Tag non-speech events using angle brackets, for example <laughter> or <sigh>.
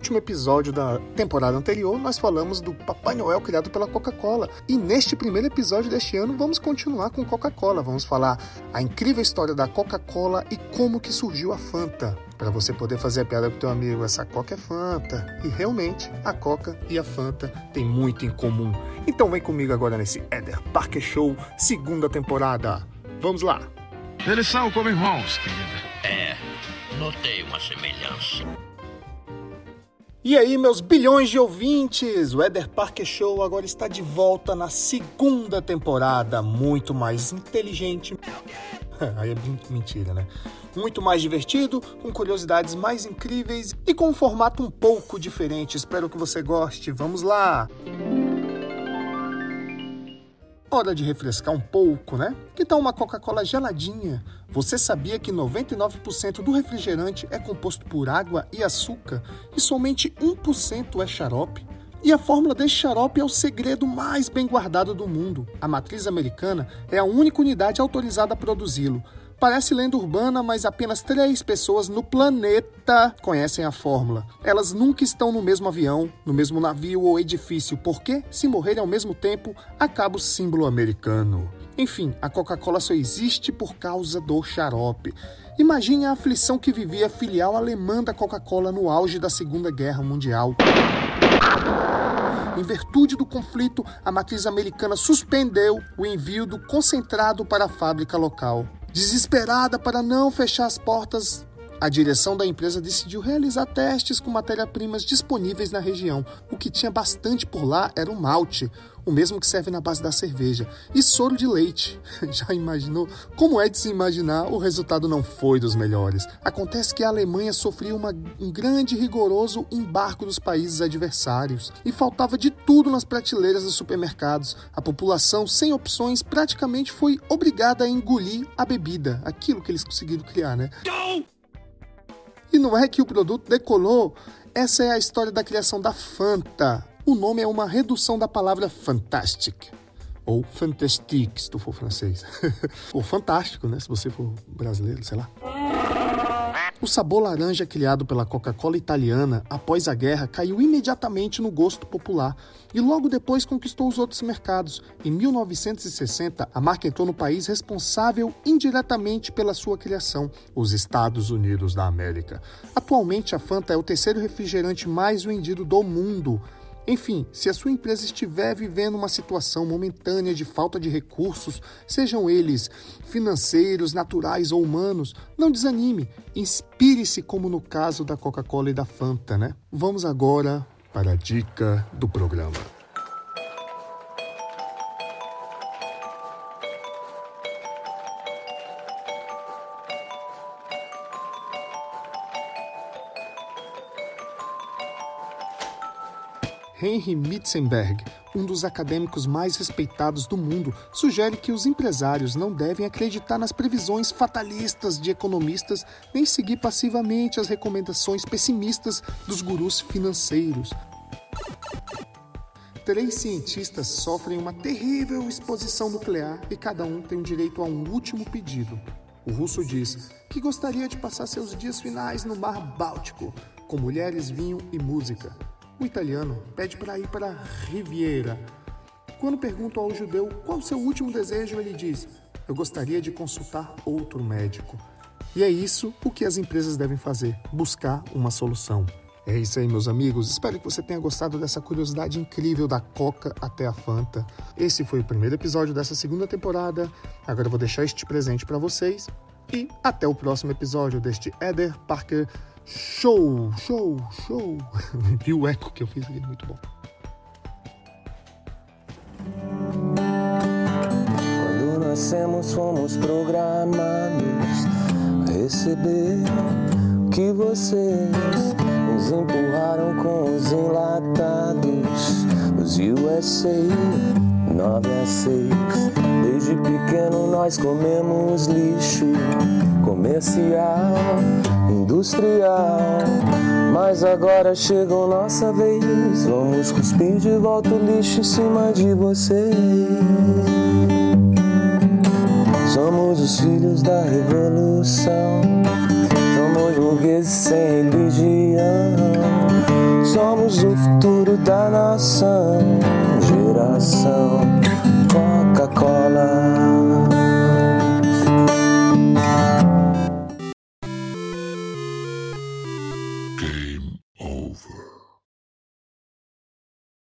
último episódio da temporada anterior, nós falamos do Papai Noel criado pela Coca-Cola. E neste primeiro episódio deste ano, vamos continuar com Coca-Cola. Vamos falar a incrível história da Coca-Cola e como que surgiu a Fanta. Para você poder fazer a piada com teu amigo, essa Coca é Fanta. E realmente, a Coca e a Fanta têm muito em comum. Então vem comigo agora nesse Eder Parker Show, segunda temporada. Vamos lá! Eles são como irmãos, querida. É, notei uma semelhança. E aí, meus bilhões de ouvintes! O Eder Parker Show agora está de volta na segunda temporada, muito mais inteligente. <laughs> aí é mentira, né? Muito mais divertido, com curiosidades mais incríveis e com um formato um pouco diferente. Espero que você goste. Vamos lá! Hora de refrescar um pouco, né? Que tal uma Coca-Cola geladinha? Você sabia que 99% do refrigerante é composto por água e açúcar e somente 1% é xarope? E a fórmula desse xarope é o segredo mais bem guardado do mundo. A matriz americana é a única unidade autorizada a produzi-lo. Parece lenda urbana, mas apenas três pessoas no planeta conhecem a fórmula. Elas nunca estão no mesmo avião, no mesmo navio ou edifício, porque, se morrerem ao mesmo tempo, acaba o símbolo americano. Enfim, a Coca-Cola só existe por causa do xarope. Imagine a aflição que vivia a filial alemã da Coca-Cola no auge da Segunda Guerra Mundial. Em virtude do conflito, a matriz americana suspendeu o envio do concentrado para a fábrica local. Desesperada para não fechar as portas, a direção da empresa decidiu realizar testes com matéria-primas disponíveis na região. O que tinha bastante por lá era o malte, o mesmo que serve na base da cerveja, e soro de leite. <laughs> Já imaginou? Como é de se imaginar, o resultado não foi dos melhores. Acontece que a Alemanha sofria uma, um grande e rigoroso embarco dos países adversários e faltava de tudo nas prateleiras dos supermercados. A população, sem opções, praticamente foi obrigada a engolir a bebida, aquilo que eles conseguiram criar, né? E não é que o produto decolou. Essa é a história da criação da Fanta, o nome é uma redução da palavra fantastic, ou fantastique, se tu for francês. <laughs> ou fantástico, né? Se você for brasileiro, sei lá. O sabor laranja criado pela Coca-Cola italiana após a guerra caiu imediatamente no gosto popular e logo depois conquistou os outros mercados. Em 1960, a marca entrou no país responsável indiretamente pela sua criação, os Estados Unidos da América. Atualmente, a Fanta é o terceiro refrigerante mais vendido do mundo enfim, se a sua empresa estiver vivendo uma situação momentânea de falta de recursos, sejam eles financeiros, naturais ou humanos, não desanime, inspire-se como no caso da Coca-Cola e da Fanta, né? Vamos agora para a dica do programa. Henry Mitzenberg, um dos acadêmicos mais respeitados do mundo, sugere que os empresários não devem acreditar nas previsões fatalistas de economistas nem seguir passivamente as recomendações pessimistas dos gurus financeiros. Três cientistas sofrem uma terrível exposição nuclear e cada um tem o direito a um último pedido. O russo diz que gostaria de passar seus dias finais no Mar Báltico, com mulheres, vinho e música. O italiano pede para ir para Riviera. Quando perguntam ao judeu qual seu último desejo, ele diz: Eu gostaria de consultar outro médico. E é isso o que as empresas devem fazer: buscar uma solução. É isso aí, meus amigos. Espero que você tenha gostado dessa curiosidade incrível da Coca até a Fanta. Esse foi o primeiro episódio dessa segunda temporada. Agora eu vou deixar este presente para vocês. E até o próximo episódio deste Eder Parker Show, show, show. <laughs> E o eco que eu fiz aqui, muito bom. Quando nascemos, fomos programados a receber o que vocês nos empurraram com os enlatados, os USA 9 a 6. Desde pequeno nós comemos lixo comercial, industrial. Mas agora chegou nossa vez. Vamos cuspir de volta o lixo em cima de vocês. Somos os filhos da revolução. Somos burgueses sem religião somos o futuro da nação. Geração Coca-Cola.